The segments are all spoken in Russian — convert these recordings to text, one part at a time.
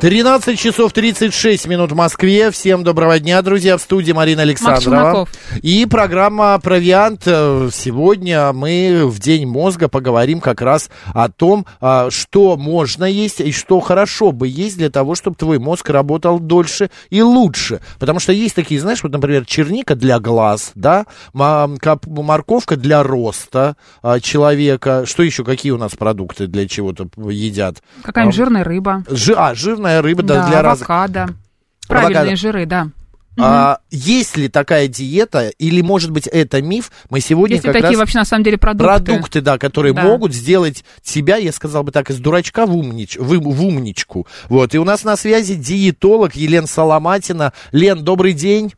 13 часов 36 минут в Москве. Всем доброго дня, друзья. В студии Марина Александрова. И программа «Провиант». Сегодня мы в День мозга поговорим как раз о том, а, что можно есть и что хорошо бы есть для того, чтобы твой мозг работал дольше и лучше. Потому что есть такие, знаешь, вот, например, черника для глаз, да, морковка для роста а, человека. Что еще, какие у нас продукты для чего-то едят? Какая-нибудь жирная рыба. Жи, а, жирная жирная рыба да, для авокадо. разных... Правильные авокадо. жиры, да. А, угу. Есть ли такая диета, или, может быть, это миф? Мы сегодня Есть как такие раз... вообще, на самом деле, продукты. Продукты, да, которые да. могут сделать тебя, я сказал бы так, из дурачка в, умнич... в, в умничку. Вот, и у нас на связи диетолог Елена Соломатина. Лен, добрый день.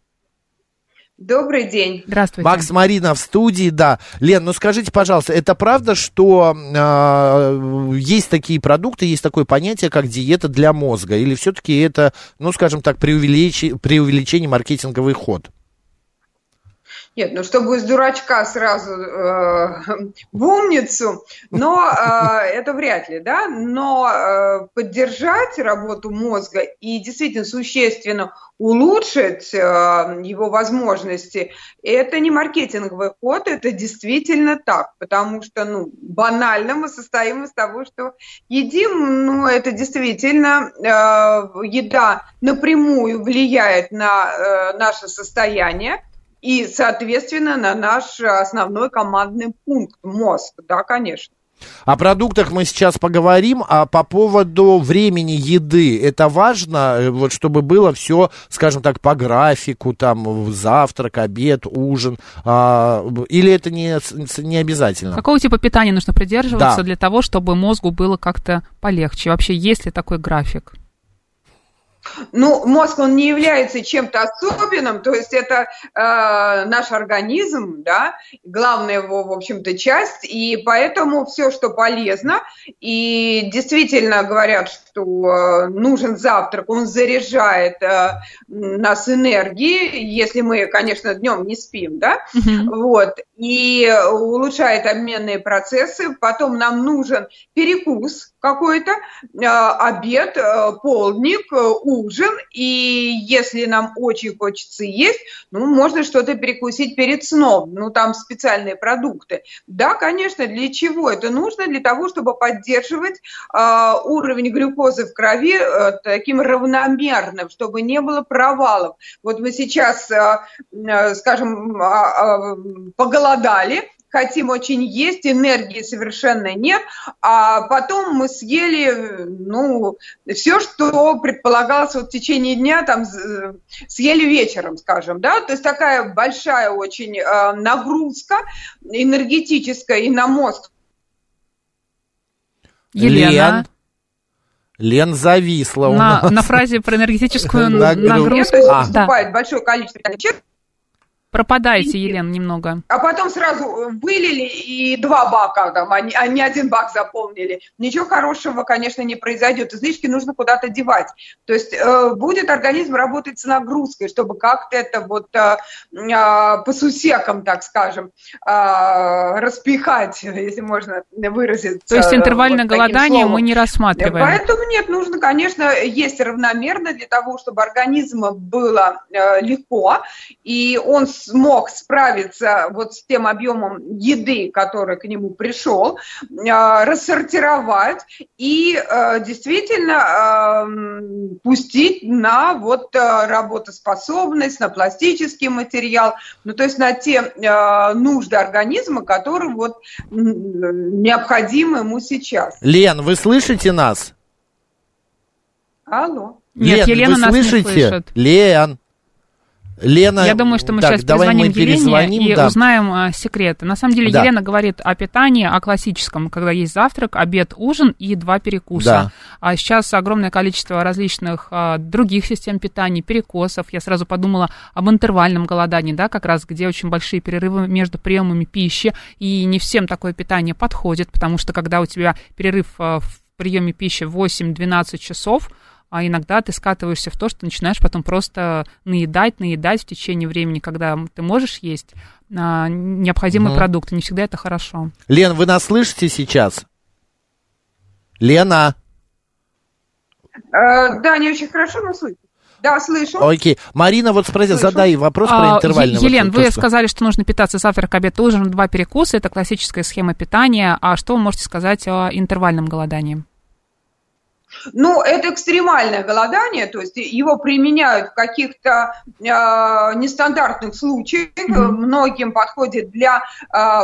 Добрый день. Здравствуйте. Макс Марина в студии, да. Лен, ну скажите, пожалуйста, это правда, что э, есть такие продукты, есть такое понятие, как диета для мозга? Или все-таки это, ну скажем так, преувеличение, преувеличение маркетинговый ход? Нет, ну чтобы из дурачка сразу э, в умницу, но э, это вряд ли, да, но э, поддержать работу мозга и действительно существенно улучшить э, его возможности, это не маркетинговый ход, это действительно так, потому что, ну, банально мы состоим из того, что едим, ну, это действительно э, еда напрямую влияет на э, наше состояние, и, соответственно, на наш основной командный пункт мозг, да, конечно. О продуктах мы сейчас поговорим, а по поводу времени еды, это важно, э, вот чтобы было все, скажем так, по графику, там, завтрак, обед, ужин, а, или это не, не обязательно? Какого типа питания нужно придерживаться да. для того, чтобы мозгу было как-то полегче? Вообще, есть ли такой график? Ну, мозг, он не является чем-то особенным, то есть это э, наш организм, да, главная его, в общем-то, часть, и поэтому все, что полезно, и действительно говорят, что э, нужен завтрак, он заряжает э, нас энергией, если мы, конечно, днем не спим, да, mm-hmm. вот, и улучшает обменные процессы, потом нам нужен перекус какой-то, э, обед, э, полдник, э, ужин, и если нам очень хочется есть, ну, можно что-то перекусить перед сном, ну, там специальные продукты. Да, конечно, для чего это нужно? Для того, чтобы поддерживать уровень глюкозы в крови таким равномерным, чтобы не было провалов. Вот мы сейчас, э, э, скажем, э, э, поголодали, хотим очень есть, энергии совершенно нет, а потом мы съели, ну, все, что предполагалось вот в течение дня, там, съели вечером, скажем, да, то есть такая большая очень э, нагрузка энергетическая и на мозг. Елена. Лен зависла на, На фразе про энергетическую нагрузку. Наступает большое количество Пропадаете, Елена, немного. А потом сразу э, вылили и два бака, там, а не один бак заполнили. Ничего хорошего, конечно, не произойдет. Излишки нужно куда-то девать. То есть э, будет организм работать с нагрузкой, чтобы как-то это вот э, э, по сусекам, так скажем, э, распихать, если можно выразиться. То есть интервальное вот голодание мы не рассматриваем. Поэтому нет, нужно, конечно, есть равномерно для того, чтобы организму было э, легко, и он смог справиться вот с тем объемом еды, который к нему пришел, а, рассортировать и а, действительно а, пустить на вот работоспособность, на пластический материал, ну то есть на те нужды организма, которые вот необходимы ему сейчас. Лен, вы слышите нас? Алло. Нет, Лен, Елена вы нас слышите? не слышит. Лен. Лена... Я думаю, что мы так, сейчас перезвоним Елене и да. узнаем а, секреты. На самом деле да. Елена говорит о питании, о классическом, когда есть завтрак, обед, ужин и два перекуса. Да. А сейчас огромное количество различных а, других систем питания, перекосов. Я сразу подумала об интервальном голодании, да, как раз, где очень большие перерывы между приемами пищи, и не всем такое питание подходит, потому что когда у тебя перерыв а, в приеме пищи 8-12 часов, а иногда ты скатываешься в то, что начинаешь потом просто наедать, наедать в течение времени, когда ты можешь есть а, необходимые угу. продукты. Не всегда это хорошо. Лен, вы нас слышите сейчас? Лена? Э, да, не очень хорошо, но слышу. Да, слышу. Окей. Марина, вот спроси, слышу. задай вопрос а, про интервальный. Елена, вот, вы что... сказали, что нужно питаться завтрак, обед, ужин, два перекуса. Это классическая схема питания. А что вы можете сказать о интервальном голодании? Ну, это экстремальное голодание, то есть его применяют в каких-то э, нестандартных случаях, mm-hmm. многим подходит для э,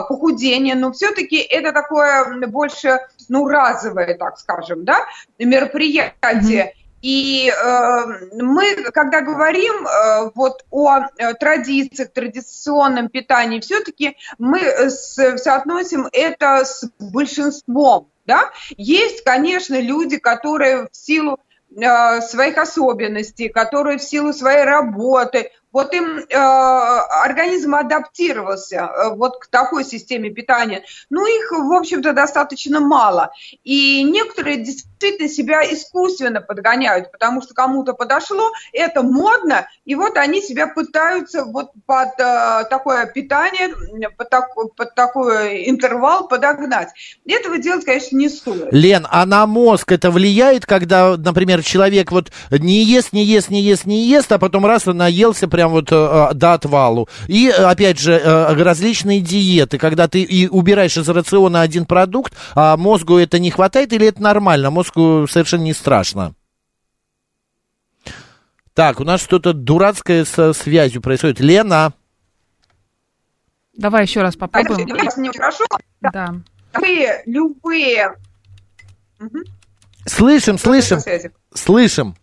похудения, но все-таки это такое больше, ну, разовое, так скажем, да, мероприятие. Mm-hmm. И э, мы, когда говорим э, вот о э, традициях, традиционном питании, все-таки мы с, соотносим это с большинством. Да? Есть, конечно, люди, которые в силу э, своих особенностей, которые в силу своей работы, вот им э, организм адаптировался э, вот к такой системе питания. Ну, их, в общем-то, достаточно мало. И некоторые действительно себя искусственно подгоняют, потому что кому-то подошло, это модно, и вот они себя пытаются вот под э, такое питание, под, так, под такой интервал подогнать. Этого делать, конечно, не стоит. Лен, а на мозг это влияет, когда, например, человек вот не ест, не ест, не ест, не ест, а потом раз он наелся прям прям вот э, до отвалу. И, э, опять же, э, различные диеты, когда ты и убираешь из рациона один продукт, а мозгу это не хватает или это нормально? Мозгу совершенно не страшно. Так, у нас что-то дурацкое со связью происходит. Лена. Давай еще раз попробуем. Хорошо? Да. Любые, любые. Слышим, слышим. Слышим.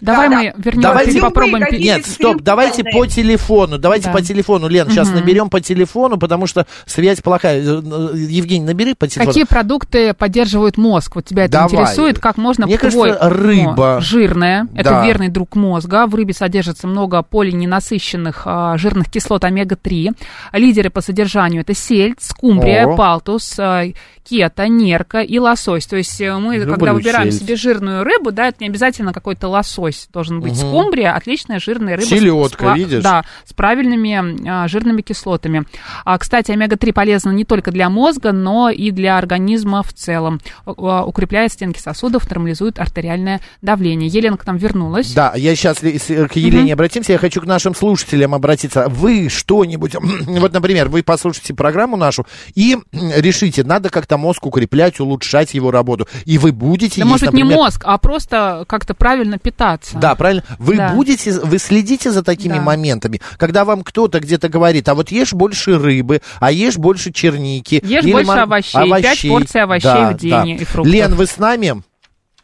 Давай да, мы да. вернемся давайте, и попробуем... Нет, стоп, давайте по телефону, давайте да. по телефону. Лен, сейчас угу. наберем по телефону, потому что связь плохая. Э, э, Евгений, набери по телефону. Какие продукты поддерживают мозг? Вот тебя это Давай. интересует, как можно... Мне кажется, рыба. Жирная, да. это верный друг мозга. В рыбе содержится много полиненасыщенных а, жирных кислот омега-3. Лидеры по содержанию это сельдь, скумбрия, О. палтус, а, кета, нерка и лосось. То есть мы, Люблю когда выбираем сельдь. себе жирную рыбу, да, это не обязательно какой-то лосось должен быть. Угу. Скумбрия отличная жирная рыба. Селедка, с, видишь? Да, с правильными а, жирными кислотами. А, кстати, омега-3 полезна не только для мозга, но и для организма в целом. А, укрепляет стенки сосудов, нормализует артериальное давление. Елена к нам вернулась. Да, я сейчас к Елене угу. обратимся. Я хочу к нашим слушателям обратиться. Вы что-нибудь, вот, например, вы послушаете программу нашу и решите, надо как-то мозг укреплять, улучшать его работу. И вы будете... Да, есть, может быть, например... не мозг, а просто как-то правильно питаться. Да, правильно. Вы да. будете, вы следите за такими да. моментами, когда вам кто-то где-то говорит, а вот ешь больше рыбы, а ешь больше черники. Ешь больше мар... овощей, овощей, 5 порций овощей да, в день да. и фруктов. Лен, вы с нами?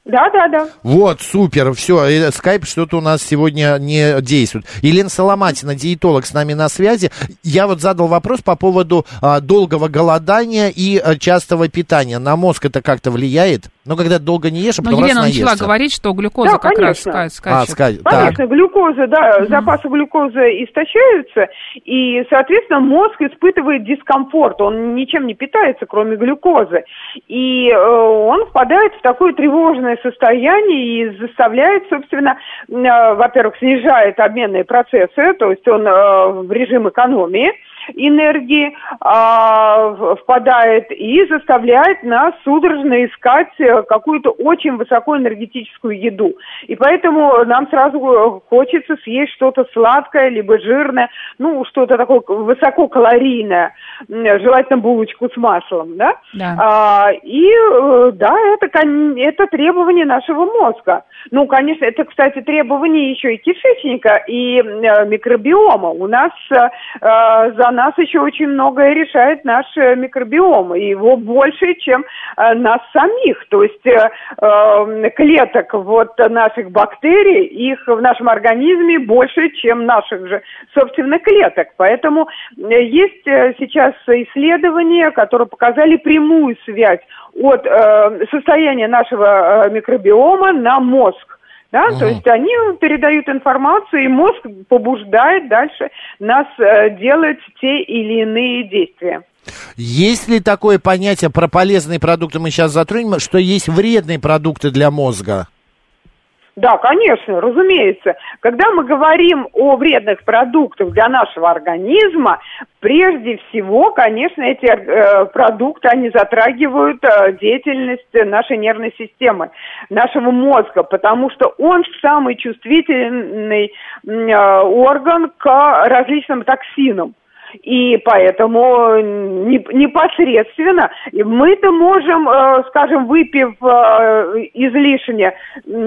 Да, да, да. Вот, супер, все, скайп что-то у нас сегодня не действует. Елена Соломатина, диетолог, с нами на связи. Я вот задал вопрос по поводу а, долгого голодания и а, частого питания. На мозг это как-то влияет? Ну, когда долго не ешь, а потом Но Елена раз начала говорить, что глюкоза да, как конечно. раз скачет. А, скачет. Конечно, так. глюкоза, да, mm запасы глюкозы истощаются, и, соответственно, мозг испытывает дискомфорт, он ничем не питается, кроме глюкозы. И э, он впадает в такое тревожное состояние и заставляет, собственно, э, во-первых, снижает обменные процессы, то есть он э, в режим экономии, энергии а, впадает и заставляет нас судорожно искать э, какую-то очень высокоэнергетическую еду. И поэтому нам сразу э, хочется съесть что-то сладкое, либо жирное, ну, что-то такое высококалорийное, желательно булочку с маслом, да? да. А, и э, да, это, это требование нашего мозга. Ну, конечно, это, кстати, требование еще и кишечника, и микробиома. У нас за нас еще очень многое решает наш э, микробиом, и его больше, чем э, нас самих. То есть э, эм, клеток вот наших бактерий, их в нашем организме больше, чем наших же собственных клеток. Поэтому есть сейчас исследования, которые показали прямую связь от состояния нашего микробиома на мозг. Да, угу. то есть они передают информацию, и мозг побуждает дальше нас э, делать те или иные действия. Есть ли такое понятие про полезные продукты, мы сейчас затронем, что есть вредные продукты для мозга? Да, конечно, разумеется. Когда мы говорим о вредных продуктах для нашего организма, прежде всего, конечно, эти э, продукты, они затрагивают э, деятельность нашей нервной системы, нашего мозга, потому что он самый чувствительный э, орган к различным токсинам. И поэтому непосредственно мы-то можем, э, скажем, выпив э, излишне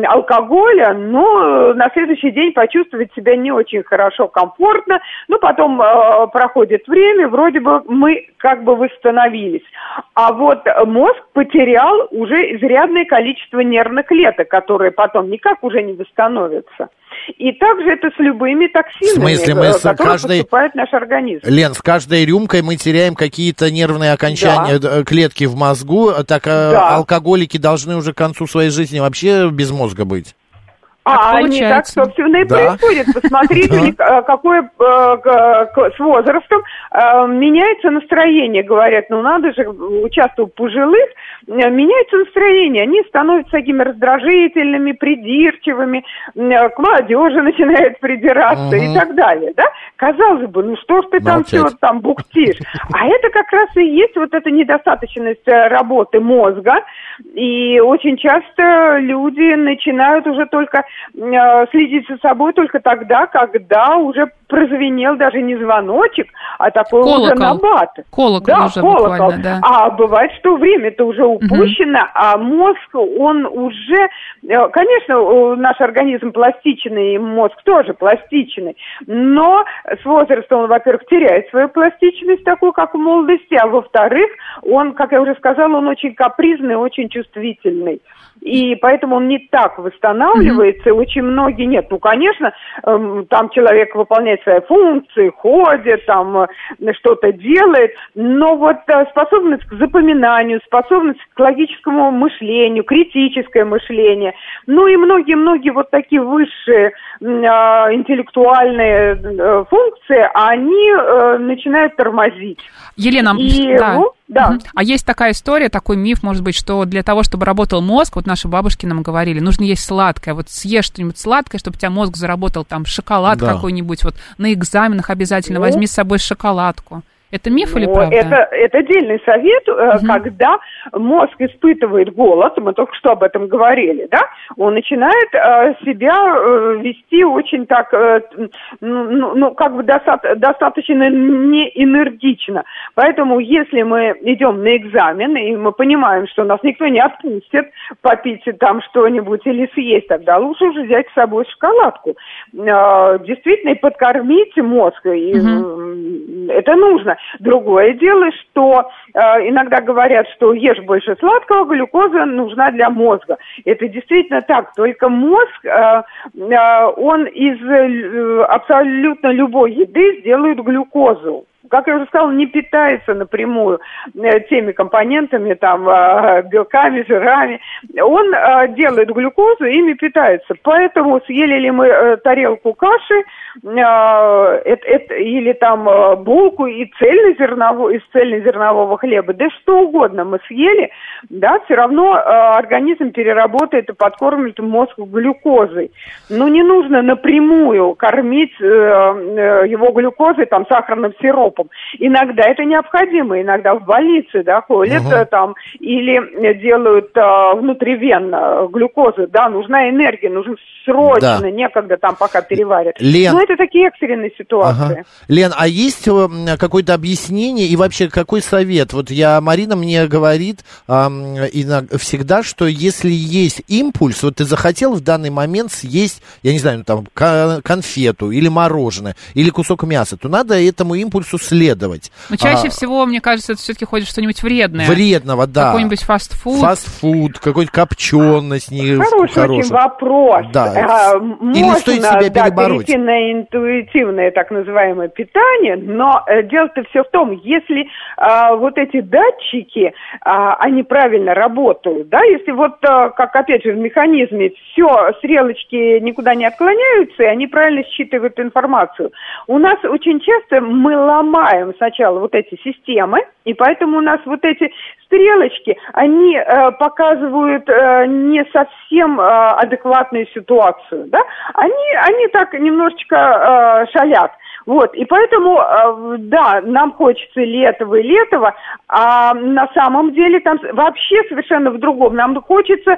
алкоголя, но на следующий день почувствовать себя не очень хорошо, комфортно, но потом э, проходит время, вроде бы мы как бы восстановились. А вот мозг потерял уже изрядное количество нервных клеток, которые потом никак уже не восстановятся. И также это с любыми токсинами, в смысле, мы с которые каждой... поступают в наш организм. Лен, с каждой рюмкой мы теряем какие-то нервные окончания, да. Э, клетки в мозгу, так э, да. алкоголики должны уже к концу своей жизни вообще без мозга быть. А, они так, собственно, и да. происходит. Посмотрите, э, какое с возрастом меняется настроение. Говорят, ну надо же, участвовать пожилых, меняется настроение. Они становятся такими раздражительными, придирчивыми, к молодежи начинает придираться и так далее. Да? Казалось бы, ну что ж ты там все там бухтишь? А это как раз и есть вот эта недостаточность э, работы мозга. И очень часто люди начинают уже только э, следить за собой только тогда, когда уже прозвенел даже не звоночек, а такой колокол. уже набат. Колокол да, уже колокол. да. А бывает, что время-то уже упущено, угу. а мозг, он уже... Э, конечно, наш организм пластичный, мозг тоже пластичный, но с возрастом он, во-первых, теряет свою пластичность, такую, как в молодости, а во-вторых, он, как я уже сказала, он очень капризный, очень чувствительный. И поэтому он не так восстанавливается, mm-hmm. очень многие нет. Ну, конечно, эм, там человек выполняет свои функции, ходит, там э, что-то делает, но вот э, способность к запоминанию, способность к логическому мышлению, критическое мышление, ну и многие-многие вот такие высшие э, интеллектуальные э, функции, они начинают тормозить. Елена, и, да. Ну, да. Угу. А есть такая история, такой миф, может быть, что для того, чтобы работал мозг, вот наши бабушки нам говорили, нужно есть сладкое. Вот съешь что-нибудь сладкое, чтобы у тебя мозг заработал, там, шоколад да. какой-нибудь. Вот на экзаменах обязательно ну, возьми с собой шоколадку. Это миф или правда? Это, это отдельный совет, угу. когда мозг испытывает голод, мы только что об этом говорили, да, он начинает э, себя э, вести очень так, э, ну, ну, ну, как бы доста- достаточно неэнергично. Поэтому, если мы идем на экзамен, и мы понимаем, что нас никто не отпустит попить там что-нибудь или съесть, тогда лучше уже взять с собой шоколадку. Э, действительно, и подкормить мозг, и, угу. это нужно. Другое дело, что э, иногда говорят, что ешь больше сладкого, глюкоза нужна для мозга. Это действительно так, только мозг, э, э, он из э, абсолютно любой еды сделает глюкозу как я уже сказала, не питается напрямую э, теми компонентами, там, э, белками, жирами. Он э, делает глюкозу, ими питается. Поэтому съели ли мы тарелку каши или там булку и цельнозернового, из цельнозернового хлеба, да что угодно мы съели, да, все равно организм переработает и подкормит мозг глюкозой. Но не нужно напрямую кормить его глюкозой, там, сахарным сиропом сиропом. Иногда это необходимо, иногда в больнице, да, угу. там или делают а, внутривенно глюкозу, да, нужна энергия, нужно срочно, да. некогда там пока переварят. Лен... Но это такие экстренные ситуации. Ага. Лен, а есть э, какое-то объяснение и вообще какой совет? Вот я, Марина мне говорит э, иногда, всегда, что если есть импульс, вот ты захотел в данный момент съесть, я не знаю, там, конфету или мороженое, или кусок мяса, то надо этому импульсу следовать. Но чаще а, всего, мне кажется, это все-таки ходит что-нибудь вредное. Вредного, да. Какой-нибудь фастфуд. Фастфуд, какой-нибудь копченость. Не хороший, хороший очень вопрос. Да. А, Или можно, стоит себя да, перебороть? перейти на интуитивное так называемое питание, но э, дело-то все в том, если а, вот эти датчики, а, они правильно работают, да, если вот, а, как опять же в механизме, все, стрелочки никуда не отклоняются, и они правильно считывают информацию. У нас очень часто мы ломаем понимаем сначала вот эти системы, и поэтому у нас вот эти стрелочки, они э, показывают э, не совсем э, адекватную ситуацию, да, они, они так немножечко э, шалят. Вот, и поэтому, э, да, нам хочется этого, или этого, а на самом деле там вообще совершенно в другом. Нам хочется э,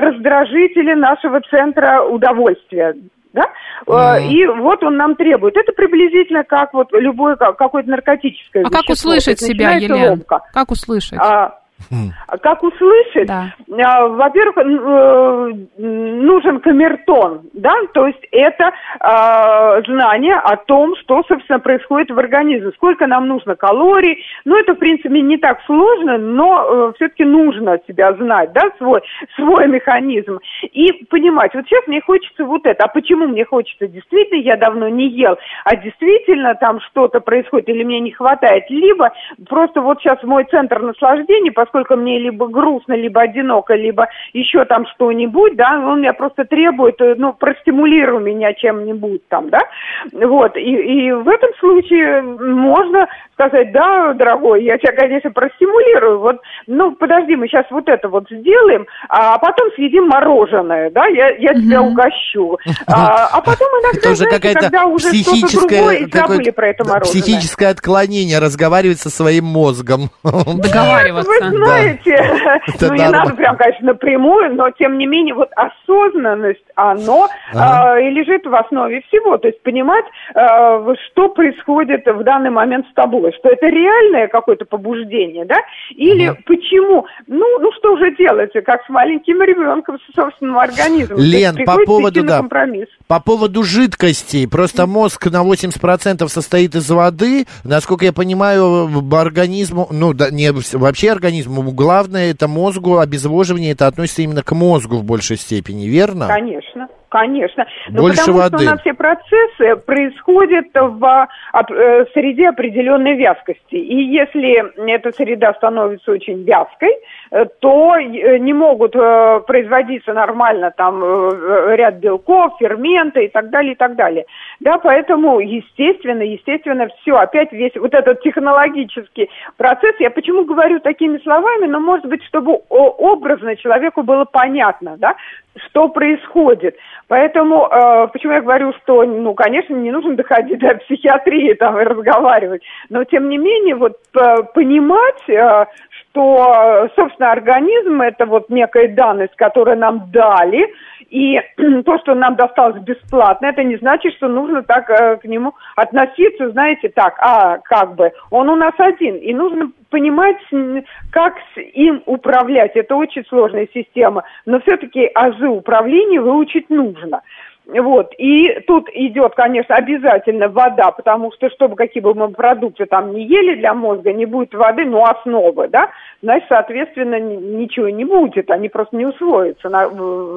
раздражители нашего центра удовольствия да, mm-hmm. и вот он нам требует. Это приблизительно как вот любое какое-то наркотическое а вещество. как услышать себя, Елена? Ломка. Как услышать? А. Как услышать? Да. А, во-первых, э, нужен камертон, да, то есть это а, знание о том, что, собственно, происходит в организме, сколько нам нужно калорий. Ну, это, в принципе, не так сложно, но э, все-таки нужно себя знать, да, свой, свой механизм. И понимать, вот сейчас мне хочется вот это. А почему мне хочется? Действительно, я давно не ел, а действительно там что-то происходит или мне не хватает. Либо просто вот сейчас мой центр наслаждения, поскольку мне либо грустно, либо одиноко, либо еще там что-нибудь, да, он меня просто требует, э, ну, простимулируй меня чем-нибудь там, да, вот, и, и в этом случае можно сказать, да, дорогой, я тебя, конечно, простимулирую, вот, ну, подожди, мы сейчас вот это вот сделаем, а потом съедим мороженое, да, я, я тебя угощу, а, а потом иногда, знаете, когда уже что-то другое, и забыли про это мороженое. Психическое отклонение, разговаривать со своим мозгом. Договариваться. Вы знаете, ну, не надо прям, конечно, напрямую, но, тем не менее, вот осознанность, оно а, и лежит в основе всего, то есть понимать, а, что происходит в данный момент с тобой что это реальное какое-то побуждение, да? Или угу. почему? Ну, ну что же делать, как с маленьким ребенком, с собственным организмом. Лен, по поводу, да, по поводу жидкостей, просто мозг на 80% состоит из воды, насколько я понимаю, организму, ну, да, не вообще организму, главное это мозгу, обезвоживание, это относится именно к мозгу в большей степени, верно? Конечно. Конечно. Но Больше потому воды. что у нас все процессы происходят в э, среде определенной вязкости. И если эта среда становится очень вязкой, э, то э, не могут производиться нормально там ряд белков, ферменты и так далее, и так далее. Да, поэтому, естественно, естественно, все, опять весь вот этот технологический процесс, я почему говорю такими словами, но, может быть, чтобы образно человеку было понятно, да, что происходит. Поэтому, э, почему я говорю, что, ну, конечно, не нужно доходить до психиатрии там и разговаривать, но, тем не менее, вот э, понимать, э, что, собственно, организм – это вот некая данность, которую нам дали, и то, что нам досталось бесплатно, это не значит, что нужно так э, к нему относиться, знаете, так, а как бы, он у нас один, и нужно понимать, как с им управлять. Это очень сложная система, но все-таки азы управления выучить нужно. Вот. И тут идет, конечно, обязательно вода, потому что, чтобы какие бы мы продукты там не ели для мозга, не будет воды, но основа, да, значит, соответственно, ничего не будет, они просто не усвоятся на,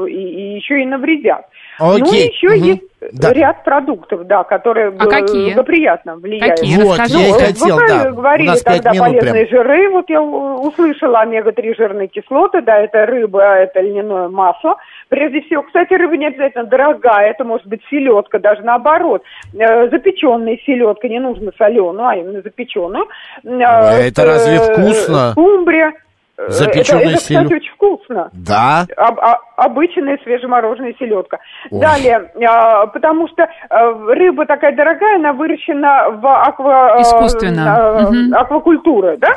и, и еще и навредят. Окей. Ну, еще угу. есть да. ряд продуктов, да, которые а какие? благоприятно влияют. Какие? Вот, Расскажи. я и хотел, вы да. говорили тогда полезные прям. жиры, вот я услышала омега-3 жирные кислоты, да, это рыба, это льняное масло. Прежде всего, кстати, рыба не обязательно дорогая, это может быть селедка, даже наоборот. Э, запеченная селедка, не нужно соленую, а именно запеченную. А это э, разве вкусно? Скумбрия. Запеченная это, это, кстати, очень вкусно. Да? Об, а, обычная свежемороженая селедка. Ой. Далее, а, потому что а, рыба такая дорогая, она выращена в аква... Э, Искусственно. А, угу. аквакультура, да?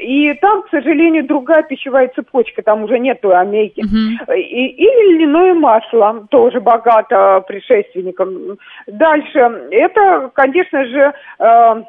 И там, к сожалению, другая пищевая цепочка, там уже нету омеги. Угу. И, и льняное масло тоже богато предшественником. Дальше, это, конечно же... А,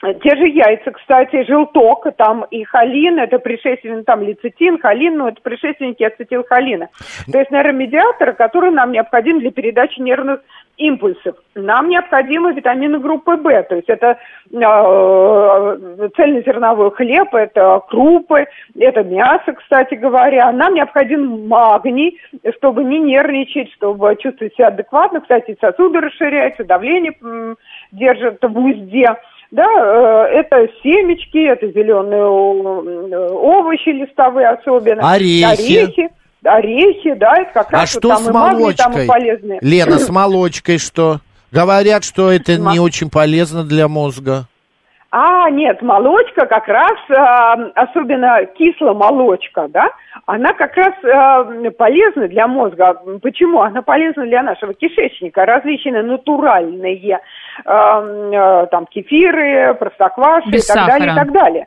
те же яйца, кстати, желток, там и холин, это предшественник, там лецитин, холин, ну, это предшественники ацетилхолина. То есть нейромедиаторы, которые нам необходимы для передачи нервных импульсов. Нам необходимы витамины группы В, то есть это э, цельнозерновой хлеб, это крупы, это мясо, кстати говоря. Нам необходим магний, чтобы не нервничать, чтобы чувствовать себя адекватно. Кстати, сосуды расширяются, давление м, держит в узде. Да, э, это семечки, это зеленые э, овощи листовые особенно. Орехи. Орехи. Орехи, да, это как а раз что там с молочкой? там и полезные. Лена, с молочкой что? Говорят, что это не очень полезно для мозга. А, нет, молочка как раз, э, особенно кисломолочка, да, она как раз э, полезна для мозга. Почему? Она полезна для нашего кишечника. Различные натуральные, э, там, кефиры, простокваши Без и так сахара. далее, и так далее.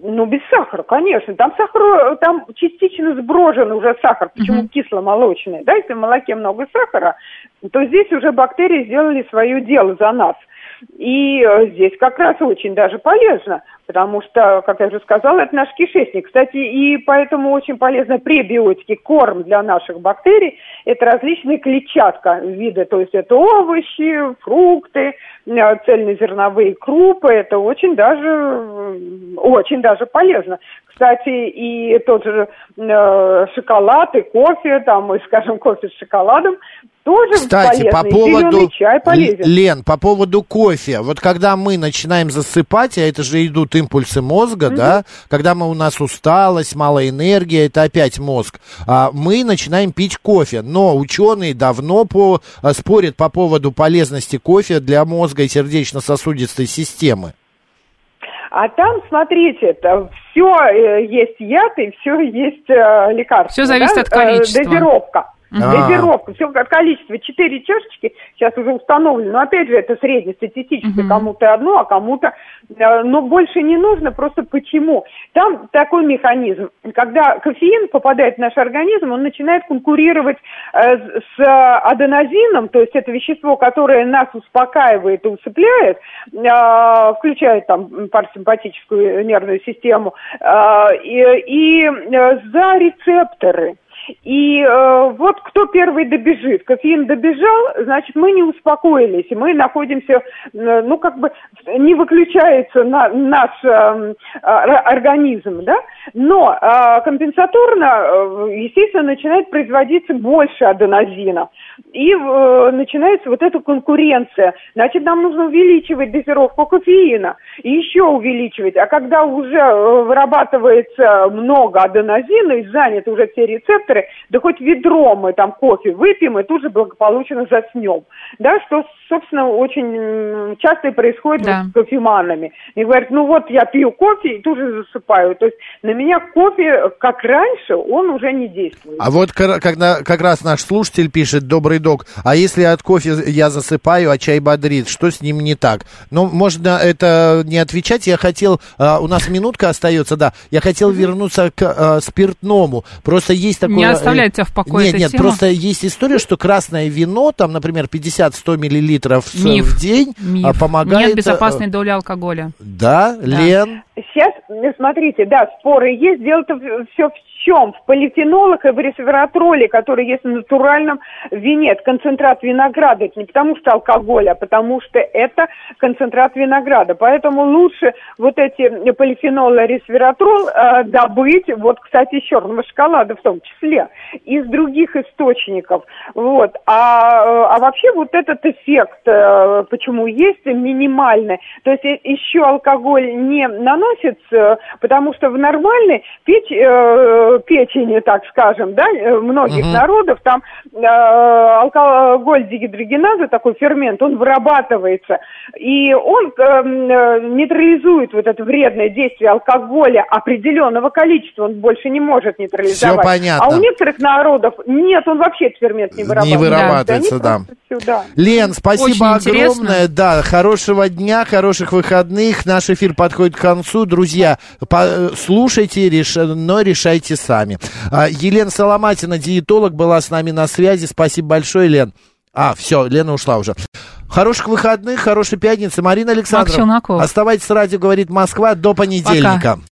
Ну, без сахара, конечно. Там сахар, там частично сброжен уже сахар. Почему uh-huh. кисломолочный? Да, если в молоке много сахара, то здесь уже бактерии сделали свое дело за нас. И э, здесь как раз очень даже полезно, потому что, как я уже сказала, это наш кишечник. Кстати, и поэтому очень полезно пребиотики, корм для наших бактерий. Это различные клетчатка виды, то есть это овощи, фрукты, э, цельнозерновые крупы. Это очень даже, очень даже полезно. Кстати, и тот же э, шоколад, и кофе, там, и, скажем, кофе с шоколадом, тоже Кстати, по поводу, чай полезен. Лен, по поводу кофе. Вот когда мы начинаем засыпать, а это же идут импульсы мозга, mm да, когда мы, у нас усталость, мало энергии, это опять мозг, а мы начинаем пить кофе. Но ученые давно по, а, спорят по поводу полезности кофе для мозга и сердечно-сосудистой системы. А там, смотрите, это все э, есть яд и все есть э, лекарство. Все зависит да? от количества. Э, дозировка. Дозировка, все количество, 4 чашечки сейчас уже установлено, но опять же это среднестатистическое, угу. кому-то одно, а кому-то, э, но больше не нужно, просто почему? Там такой механизм, когда кофеин попадает в наш организм, он начинает конкурировать э, с аденозином, то есть это вещество, которое нас успокаивает и усыпляет, э, включает там парасимпатическую нервную систему, и за рецепторы. И э, вот кто первый добежит. Кофеин добежал, значит, мы не успокоились, и мы находимся, э, ну, как бы, не выключается на, наш э, э, организм, да, но э, компенсаторно, э, естественно, начинает производиться больше аденозина. И э, начинается вот эта конкуренция. Значит, нам нужно увеличивать дозировку кофеина и еще увеличивать. А когда уже э, вырабатывается много аденозина и заняты уже все рецепторы, да хоть ведро мы там кофе выпьем и тут же благополучно заснем. Да, что, собственно, очень часто и происходит да. вот с кофеманами. И говорят, ну вот я пью кофе и тут же засыпаю. То есть на меня кофе, как раньше, он уже не действует. А вот когда как раз наш слушатель пишет, добрый док, а если от кофе я засыпаю, а чай бодрит, что с ним не так? Ну, можно это не отвечать. Я хотел, а, у нас минутка остается, да, я хотел вернуться к а, спиртному. Просто есть такое... Не оставляет тебя в покое Нет, нет, тема. просто есть история, что красное вино, там, например, 50-100 миллилитров Миф. в день Миф. А, помогает... Нет безопасной доли алкоголя. Да, да. Лен? Сейчас, смотрите, да, споры есть. Дело-то все в чем? В полифенолах и в ресвератроле, который есть в натуральном вине. Это концентрат винограда. Это не потому что алкоголь, а потому что это концентрат винограда. Поэтому лучше вот эти полифенолы, ресвератрол э, добыть, вот, кстати, из черного шоколада в том числе, из других источников. Вот. А, э, а вообще вот этот эффект, э, почему есть, минимальный. То есть э, еще алкоголь не наносится, потому что в нормальной печь э, печени, так скажем, да, э, многих угу. народов, там э, алкоголь дегидрогеназа, такой фермент, он вырабатывается, и он э, э, нейтрализует вот это вредное действие алкоголя определенного количества, он больше не может нейтрализовать. Все понятно. А у некоторых народов нет, он вообще этот фермент не вырабатывается. Не вырабатывается, да. да. Лен, спасибо Очень огромное, интересно. да, хорошего дня, хороших выходных, наш эфир подходит к концу, друзья, по- слушайте, реш... но решайте сами. А, Елена Соломатина, диетолог, была с нами на связи. Спасибо большое, Лен. А, все, Лена ушла уже. Хороших выходных, хорошей пятницы. Марина Александровна, оставайтесь с радио, говорит Москва, до понедельника. Пока.